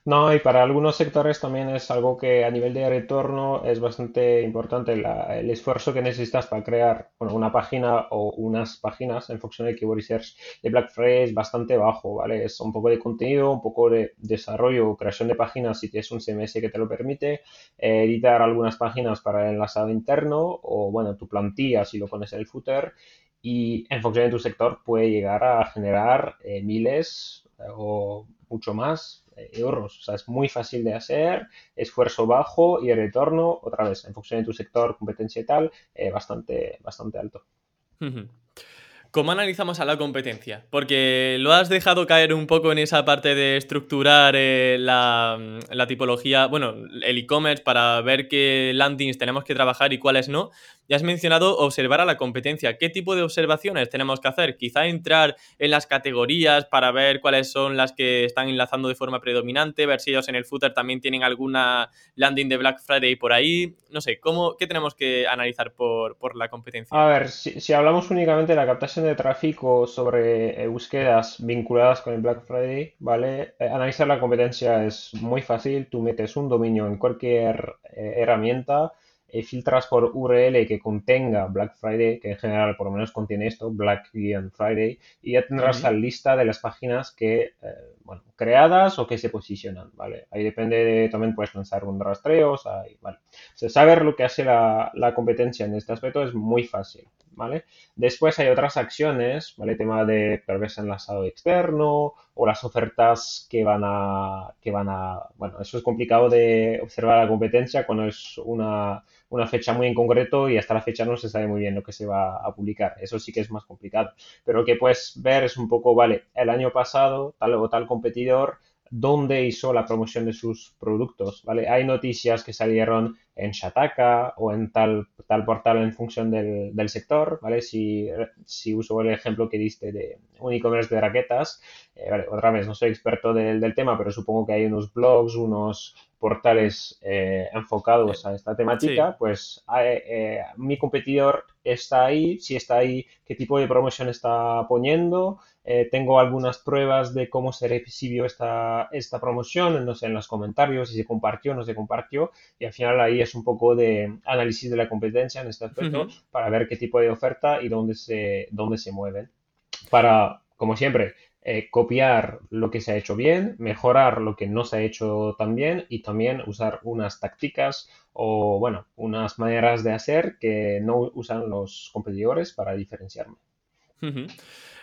No, y para algunos sectores también es algo que a nivel de retorno es bastante importante el esfuerzo que necesitas para crear una página o unas páginas en función de Keyword Research de Black Friday es bastante bajo, ¿vale? Es un poco de contenido, un poco de desarrollo o creación de páginas si tienes un CMS que te lo permite, eh, editar algunas páginas para el enlazado interno o, bueno, tu plantilla si lo pones en el footer y en función de tu sector puede llegar a generar eh, miles eh, o mucho más euros. O sea, es muy fácil de hacer, esfuerzo bajo y el retorno, otra vez, en función de tu sector, competencia y tal, bastante, bastante alto. ¿Cómo analizamos a la competencia? Porque lo has dejado caer un poco en esa parte de estructurar eh, la, la, tipología, bueno, el e-commerce para ver qué landings tenemos que trabajar y cuáles no, ya has mencionado observar a la competencia. ¿Qué tipo de observaciones tenemos que hacer? Quizá entrar en las categorías para ver cuáles son las que están enlazando de forma predominante, ver si ellos en el footer también tienen alguna landing de Black Friday por ahí. No sé, ¿cómo, ¿qué tenemos que analizar por, la competencia? A ver, si, hablamos únicamente de la captación de tráfico sobre eh, búsquedas vinculadas con el Black Friday, ¿vale? Eh, analizar la competencia es muy fácil. Tú metes un dominio en cualquier eh, herramienta eh, filtras por URL que contenga Black Friday, que en general por lo menos contiene esto, Black Friday, y ya tendrás la lista de las páginas que, eh, bueno, creadas o que se posicionan, ¿vale? Ahí depende de, también puedes lanzar un rastreo, o sea, ¿vale? saber lo que hace la, la competencia en este aspecto es muy fácil, Después hay otras acciones, ¿vale? tema de perverso enlazado externo o las ofertas que van a, que van a, bueno, eso es complicado de observar la competencia cuando es una, una fecha muy en concreto y hasta la fecha no se sabe muy bien lo que se va a publicar. Eso sí que es más complicado. Pero lo que puedes ver es un poco, vale, el año pasado tal o tal competidor dónde hizo la promoción de sus productos, ¿vale? Hay noticias que salieron en Shataka o en tal, tal portal en función del, del sector, ¿vale? Si, si, uso el ejemplo que diste de un e-commerce de raquetas, eh, vale, otra vez no soy experto del, del, tema, pero supongo que hay unos blogs, unos portales eh, enfocados a esta temática, pues eh, mi competidor está ahí, si está ahí, qué tipo de promoción está poniendo, eh, tengo algunas pruebas de cómo se recibió esta, esta promoción, no sé, en los comentarios, si se compartió o no se compartió, y al final ahí es un poco de análisis de la competencia en este aspecto para ver qué tipo de oferta y dónde se, dónde se mueven. Para, como siempre, eh, copiar lo que se ha hecho bien, mejorar lo que no se ha hecho tan bien y también usar unas tácticas o, bueno, unas maneras de hacer que no usan los competidores para diferenciarme.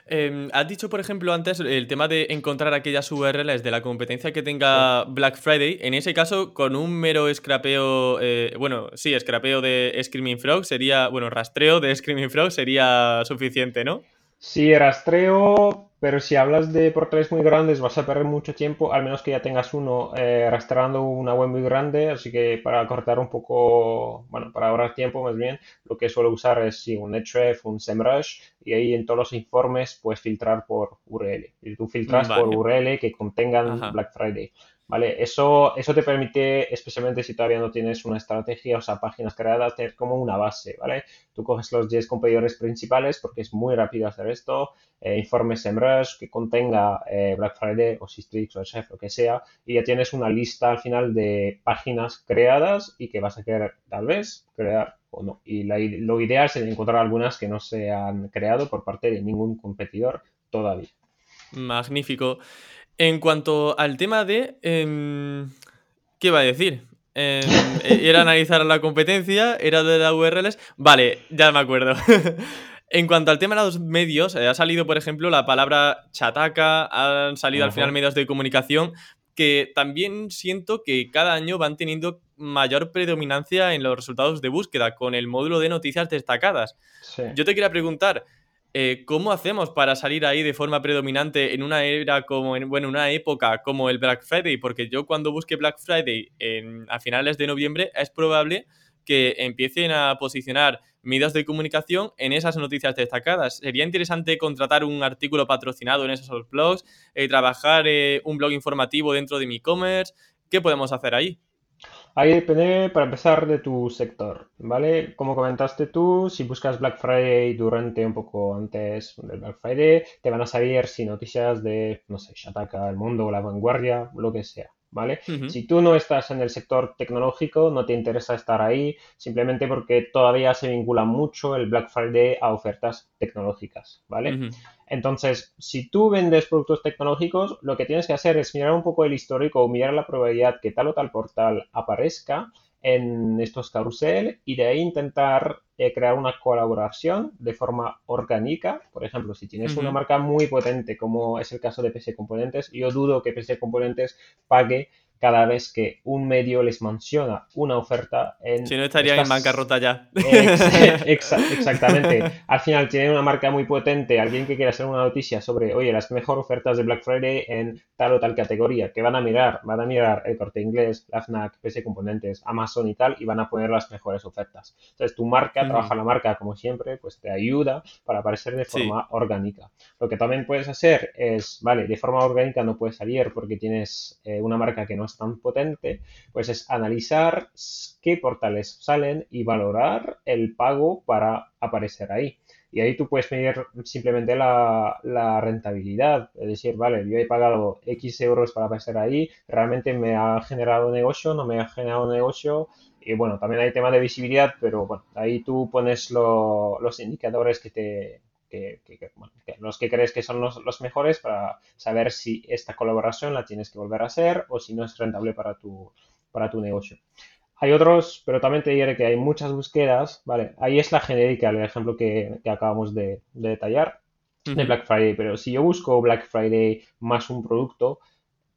Em, has dicho, por ejemplo, antes el tema de encontrar aquellas URLs de la competencia que tenga Black Friday. En ese caso, con un mero scrapeo, eh, bueno, sí, scrapeo de Screaming Frog sería, bueno, rastreo de Screaming Frog sería suficiente, ¿no? Sí, rastreo, pero si hablas de portales muy grandes vas a perder mucho tiempo, al menos que ya tengas uno eh, rastreando una web muy grande, así que para cortar un poco, bueno, para ahorrar tiempo más bien, lo que suelo usar es sí, un Href, un SEMrush, y ahí en todos los informes puedes filtrar por URL. Y tú filtras por URL que contengan Black Friday. ¿Vale? Eso, eso te permite, especialmente si todavía no tienes una estrategia, o sea, páginas creadas, tener como una base, ¿vale? Tú coges los 10 competidores principales porque es muy rápido hacer esto, eh, informes en Rush que contenga eh, Black Friday o Sistrix o Chef, lo que sea, y ya tienes una lista al final de páginas creadas y que vas a querer tal vez crear o no. Y lo ideal sería encontrar algunas que no se han creado por parte de ningún competidor todavía. Magnífico. En cuanto al tema de... Em, ¿Qué iba a decir? Em, e, era analizar la competencia, era de las URLs. Vale, ya me acuerdo. en cuanto al tema de los medios, eh, ha salido, por ejemplo, la palabra chataca, han salido al final medios de comunicación que también siento que cada año van teniendo mayor predominancia en los resultados de búsqueda con el módulo de noticias destacadas. Yo te quería preguntar, eh, ¿cómo hacemos para salir ahí de forma predominante en una era como, en, bueno, una época como el Black Friday? Porque yo cuando busque Black Friday en, a finales de noviembre es probable que empiecen a posicionar medios de comunicación en esas noticias destacadas. Sería interesante contratar un artículo patrocinado en esos blogs, eh, trabajar eh, un blog informativo dentro de mi e-commerce. ¿Qué podemos hacer ahí? Ahí depende, para empezar, de tu sector, ¿vale? Como comentaste tú, si buscas Black Friday durante un poco antes del Black Friday, te van a salir si noticias de, no sé, Shataka, El Mundo, La Vanguardia, lo que sea. ¿Vale? Si tú no estás en el sector tecnológico, no te interesa estar ahí, simplemente porque todavía se vincula mucho el Black Friday a ofertas tecnológicas, ¿vale? Entonces, si tú vendes productos tecnológicos, lo que tienes que hacer es mirar un poco el histórico o mirar la probabilidad que tal o tal portal aparezca en estos carrusel y de ahí intentar eh, crear una colaboración de forma orgánica. Por ejemplo, si tienes una marca muy potente, como es el caso de PC Componentes, yo dudo que PC Componentes pague cada vez que un medio les menciona una oferta en... Si no estarían en bancarrota ya. exactamente. Al final tienen una marca muy potente, alguien que quiera hacer una noticia sobre, oye, las mejores ofertas de Black Friday en tal o tal categoría, que van a mirar, van a mirar el corte inglés, la FNAC, PC Componentes, Amazon y tal, y van a poner las mejores ofertas. Entonces tu marca, trabaja la marca como siempre, pues te ayuda para aparecer de forma orgánica. Lo que también puedes hacer es, vale, de forma orgánica no puedes salir porque tienes eh, una marca que no tan potente, pues es analizar qué portales salen y valorar el pago para aparecer ahí. Y ahí tú puedes medir simplemente la, rentabilidad. Es decir, vale, yo he pagado X euros para aparecer ahí, realmente me ha generado negocio, no me ha generado negocio. Y bueno, también hay tema de visibilidad, pero bueno, ahí tú pones los indicadores que te, los que crees que son los, mejores para saber si esta colaboración la tienes que volver a hacer o si no es rentable para tu, para tu negocio. Hay otros, pero también te diré que hay muchas búsquedas, ¿vale? Ahí es la genérica, el ejemplo que, acabamos de, detallar de Black Friday, pero si yo busco Black Friday más un producto,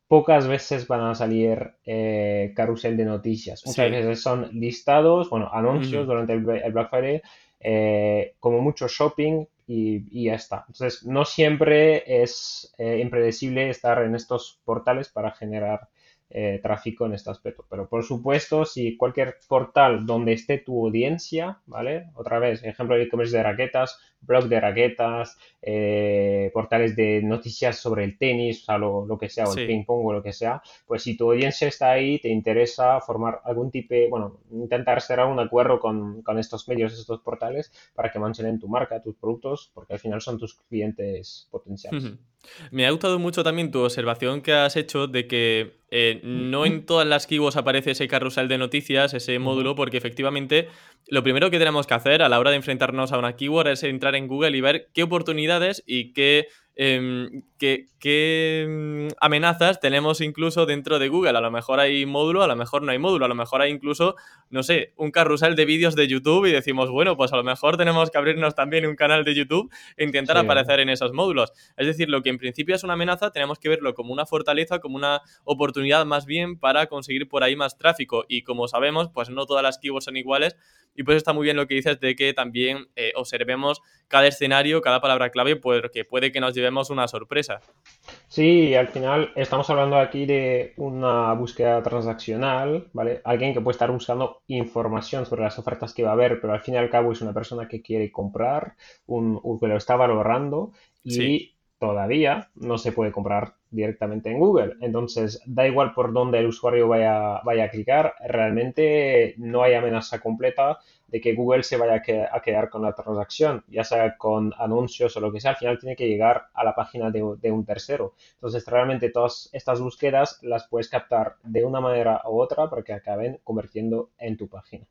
pocas veces van a salir eh, carrusel de noticias. Muchas veces son listados, bueno, anuncios durante el, Black Friday, eh, como mucho shopping, y, ya está. Entonces, no siempre es eh, impredecible estar en estos portales para generar eh, tráfico en este aspecto. Pero por supuesto, si cualquier portal donde esté tu audiencia, ¿vale? Otra vez, ejemplo de e-commerce de raquetas, blog de raquetas, eh, portales de noticias sobre el tenis, o sea, lo, que sea, o el ping pong o lo que sea, pues si tu audiencia está ahí, te interesa formar algún tipo, bueno, intentar cerrar un acuerdo con, con estos medios, estos portales, para que mantengan tu marca, tus productos, porque al final son tus clientes potenciales. Me ha gustado mucho también tu observación que has hecho de que eh, no en todas las keywords aparece ese carrusel de noticias, ese módulo, porque efectivamente lo primero que tenemos que hacer a la hora de enfrentarnos a una keyword es entrar en Google y ver qué oportunidades y qué Em, ¿qué, mm, amenazas tenemos incluso dentro de Google. A lo mejor hay módulo, a lo mejor no hay módulo, a lo mejor hay incluso, no sé, un carrusel de vídeos de YouTube y decimos, bueno, pues a lo mejor tenemos que abrirnos también un canal de YouTube e intentar aparecer en esos módulos. Es decir, lo que en principio es una amenaza, tenemos que verlo como una fortaleza, como una oportunidad más bien para conseguir por ahí más tráfico. Y como sabemos, pues no todas las keywords son iguales y pues está muy bien lo que dices de que también eh, observemos cada escenario, cada palabra clave, porque puede que nos llevemos una sorpresa. Sí, al final estamos hablando aquí de una búsqueda transaccional, ¿vale? Alguien que puede estar buscando información sobre las ofertas que va a haber, pero al fin y al cabo es una persona que quiere comprar, un, que lo está valorando y todavía no se puede comprar directamente en Google. Entonces, da igual por dónde el usuario vaya, vaya a clicar, realmente no hay amenaza completa de que Google se vaya a quedar con la transacción, ya sea con anuncios o lo que sea, al final tiene que llegar a la página de, de un tercero. Entonces, realmente todas estas búsquedas las puedes captar de una manera u otra para que acaben convirtiendo en tu página.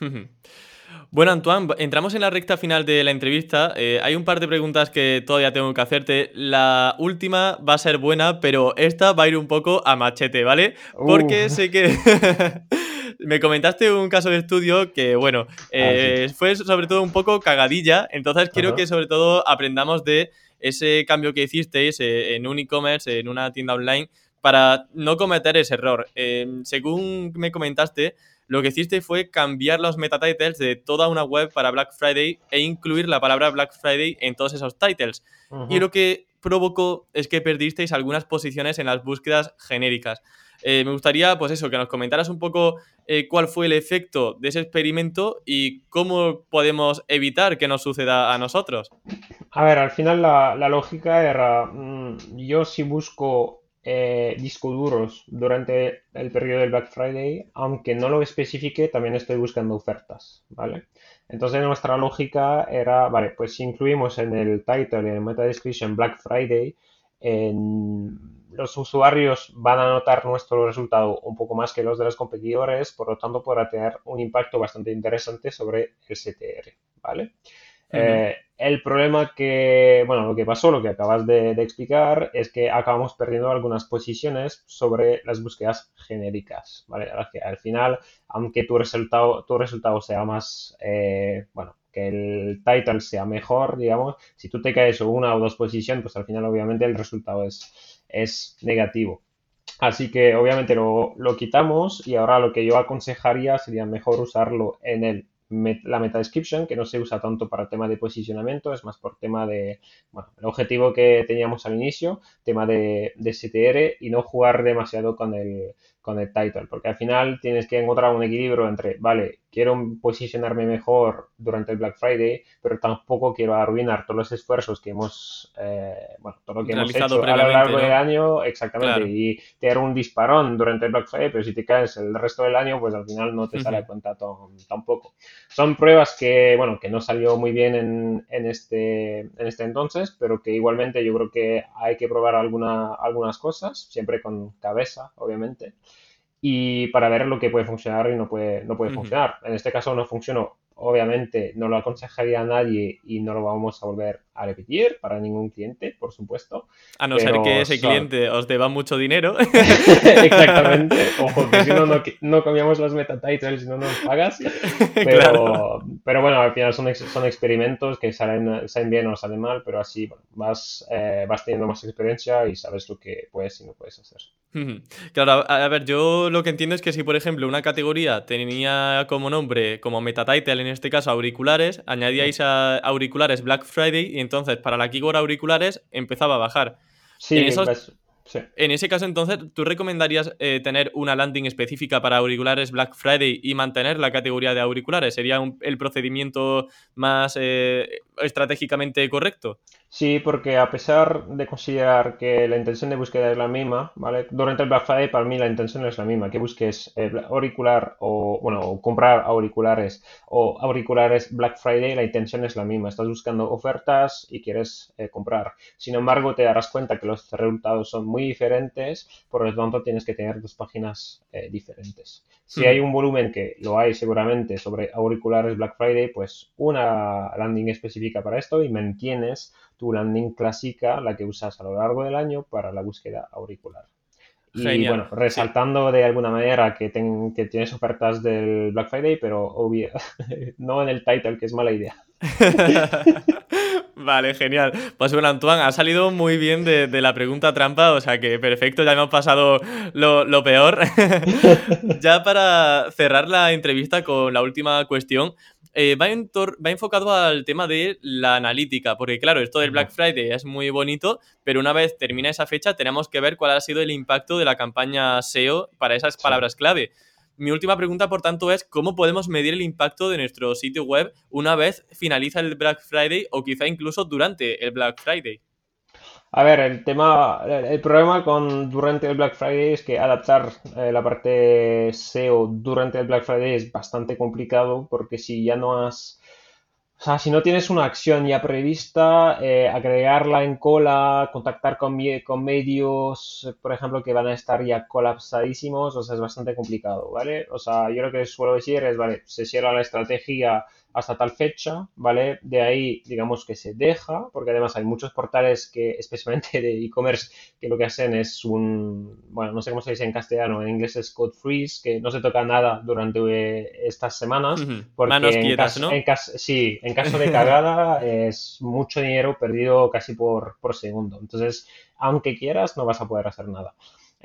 Bueno, Antoine, entramos en la recta final de la entrevista. Eh, hay un par de preguntas que todavía tengo que hacerte. La última va a ser buena, pero esta va a ir un poco a machete, ¿vale? Porque uh. sé que me comentaste un caso de estudio que, bueno, ah, eh, fue sobre todo un poco cagadilla. Entonces quiero que sobre todo aprendamos de ese cambio que hicisteis eh, en un e-commerce, en una tienda online, para no cometer ese error. según me comentaste, lo que hiciste fue cambiar los metatitles de toda una web para Black Friday e incluir la palabra Black Friday en todos esos titles. Y lo que provocó es que perdisteis algunas posiciones en las búsquedas genéricas. Eh, me gustaría, pues eso, que nos comentaras un poco eh, cuál fue el efecto de ese experimento y cómo podemos evitar que nos suceda a nosotros. A ver, al final la, lógica era, mm, yo si busco eh, discos duros durante el periodo del Black Friday, aunque no lo especifique, también estoy buscando ofertas, ¿vale? Entonces nuestra lógica era, vale, pues si incluimos en el title y en el meta description Black Friday, los usuarios van a notar nuestro resultado un poco más que los de los competidores, por lo tanto podrá tener un impacto bastante interesante sobre el CTR, ¿vale? Eh, el problema que, bueno, lo que pasó, lo que acabas de, explicar, es que acabamos perdiendo algunas posiciones sobre las búsquedas genéricas, ¿vale? Al final, aunque tu resultado, tu resultado sea más, eh, bueno, que el title sea mejor, digamos, si tú te caes una o dos posiciones, pues al final obviamente el resultado es, es negativo. Así que obviamente lo, lo quitamos y ahora lo que yo aconsejaría sería mejor usarlo en el la meta description, que no se usa tanto para tema de posicionamiento, es más por tema de, bueno, el objetivo que teníamos al inicio, tema de, de CTR y no jugar demasiado con el, con el title, porque al final tienes que encontrar un equilibrio entre, vale, quiero posicionarme mejor durante el Black Friday, pero tampoco quiero arruinar todos los esfuerzos que hemos, eh, bueno, todo lo que hemos hecho a lo largo del año, exactamente, y tener un disparón durante el Black Friday, pero si te caes el resto del año, pues al final no te sale a cuenta tampoco. Son pruebas que, bueno, que no salió muy bien en, en, este, en este entonces, pero que igualmente yo creo que hay que probar alguna, algunas cosas, siempre con cabeza, obviamente y para ver lo que puede funcionar y no puede, no puede funcionar. En este caso no funcionó Obviamente no lo aconsejaría a nadie y no lo vamos a volver a repetir para ningún cliente, por supuesto. A no ser que ese cliente os deba mucho dinero. Exactamente. Ojo, que si no, no, cambiamos los meta titles y no nos pagas. Pero, pero bueno, al final son, son experimentos que salen, salen bien o salen mal, pero así vas, eh, vas teniendo más experiencia y sabes lo que puedes y no puedes hacer. Claro, a, ver, yo lo que entiendo es que si, por ejemplo, una categoría tenía como nombre, como meta title en este caso auriculares, añadíais a auriculares Black Friday y entonces para la keyword auriculares empezaba a bajar. Sí, pues, En ese caso, entonces, ¿tú recomendarías eh, tener una landing específica para auriculares Black Friday y mantener la categoría de auriculares? ¿Sería el procedimiento más eh, estratégicamente correcto? Sí, porque a pesar de considerar que la intención de búsqueda es la misma, ¿vale? Durante el Black Friday para mí la intención es la misma, que busques eh, auricular o, bueno, comprar auriculares o auriculares Black Friday, la intención es la misma. Estás buscando ofertas y quieres eh, comprar. Sin embargo, te darás cuenta que los resultados son muy diferentes, por lo tanto tienes que tener dos páginas eh, diferentes. Si hay un volumen que lo hay seguramente sobre auriculares Black Friday, pues una landing específica para esto y mantienes tu landing clásica, la que usas a lo largo del año para la búsqueda auricular. Y bueno, resaltando de alguna manera que, que, tienes ofertas del Black Friday, pero obvio, no en el title, que es mala idea. vale, genial. Pues bueno, Antoine, ha salido muy bien de, la pregunta trampa, o sea que perfecto, ya hemos pasado lo, lo peor. ya para cerrar la entrevista con la última cuestión, eh, va, enfocado al tema de la analítica, porque claro, esto del Black Friday es muy bonito, pero una vez termina esa fecha tenemos que ver cuál ha sido el impacto de la campaña SEO para esas palabras clave. Mi última pregunta, por tanto, es cómo podemos medir el impacto de nuestro sitio web una vez finaliza el Black Friday o quizá incluso durante el Black Friday. A ver, el tema, el problema con durante el Black Friday es que adaptar eh, la parte SEO durante el Black Friday es bastante complicado porque si ya no has, o sea, si no tienes una acción ya prevista, eh, agregarla en cola, contactar con, medios, por ejemplo, que van a estar ya colapsadísimos, o sea, es bastante complicado, ¿vale? O sea, yo lo que suelo decir es, vale, se cierra la estrategia hasta tal fecha, ¿vale? De ahí, digamos que se deja, porque además hay muchos portales que, especialmente de e-commerce, que lo que hacen es un, bueno, no sé cómo se dice en castellano, en inglés es code freeze, que no se toca nada durante eh, estas semanas. porque Manos quietas, ¿no? En sí, en caso de cagada es mucho dinero perdido casi por, por segundo. Entonces, aunque quieras, no vas a poder hacer nada.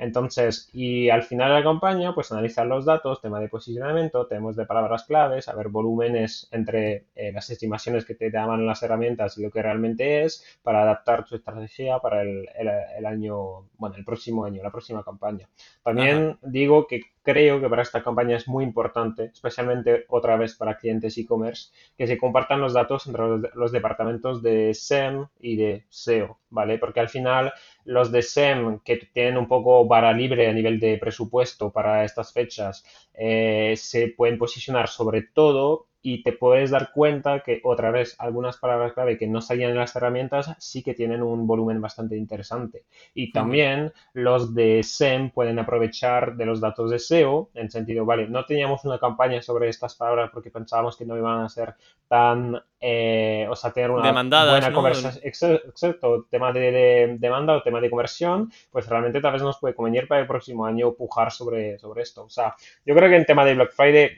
Entonces, y al final de la campaña, pues analizar los datos, tema de posicionamiento, tenemos de palabras claves, a ver volúmenes entre eh, las estimaciones que te daban las herramientas y lo que realmente es, para adaptar tu estrategia para el, año, bueno, el próximo año, la próxima campaña. También digo que creo que para esta campaña es muy importante, especialmente otra vez para clientes e-commerce, que se compartan los datos entre los, departamentos de SEM y de SEO, ¿vale? Porque al final los de SEM que tienen un poco vara libre a nivel de presupuesto para estas fechas eh, se pueden posicionar sobre todo y te puedes dar cuenta que otra vez algunas palabras clave que no salían en las herramientas sí que tienen un volumen bastante interesante. Y también los de SEM pueden aprovechar de los datos de SEO en sentido, vale, no teníamos una campaña sobre estas palabras porque pensábamos que no iban a ser tan, eh, o sea, tener una buena conversación. Exacto, tema de, demanda o tema de conversión, pues realmente tal vez nos puede convenir para el próximo año pujar sobre, sobre esto. O sea, yo creo que en tema de Black Friday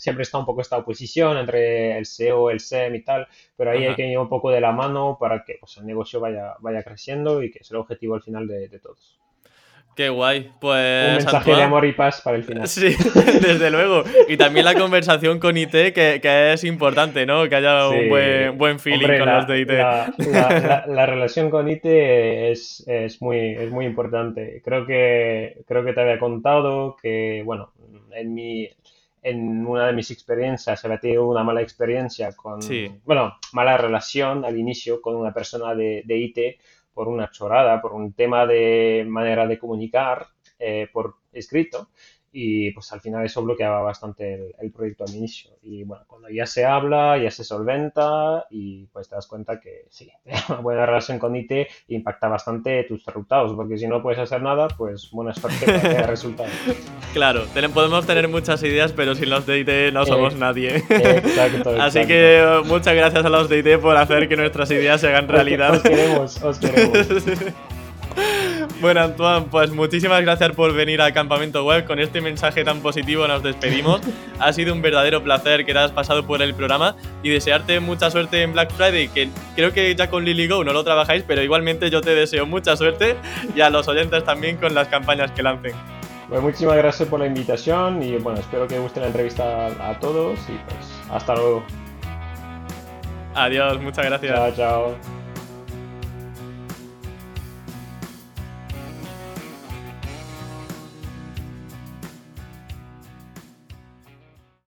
siempre está un poco esta oposición entre el SEO, el SEM y tal, pero ahí hay que ir un poco de la mano para que pues, el negocio vaya, vaya creciendo y que es el objetivo al final de, todos. Qué guay, pues... Un mensaje de amor y paz para el final. Sí, desde luego. Y también la conversación con IT, que, que es importante, ¿no? Que haya un buen, buen feeling con los de IT. La, la, relación con IT es, es, muy, es muy importante. Creo que, creo que te había contado que, bueno, en mi, en una de mis experiencias había tenido una mala experiencia con, bueno, mala relación al inicio con una persona de, de IT por una chorada, por un tema de manera de comunicar eh, por escrito y pues al final eso bloqueaba bastante el, proyecto al inicio. Y bueno, cuando ya se habla, ya se solventa y pues te das cuenta que sí, una buena relación con IT impacta bastante tus resultados, porque si no puedes hacer nada, pues buena suerte para tener resultados. Claro, podemos tener muchas ideas, pero sin los de IT no somos nadie. Exacto, Así que muchas gracias a los de IT por hacer que nuestras ideas se hagan realidad. Os queremos, os queremos. Bueno, Antoine, pues muchísimas gracias por venir al campamento web. Con este mensaje tan positivo nos despedimos. ha sido un verdadero placer que te hayas pasado por el programa y desearte mucha suerte en Black Friday, que creo que ya con Lily Go no lo trabajáis, pero igualmente yo te deseo mucha suerte y a los oyentes también con las campañas que lancen. Pues muchísimas gracias por la invitación y bueno, espero que guste la entrevista a todos y pues hasta luego. Adiós, muchas gracias. Chao, chao.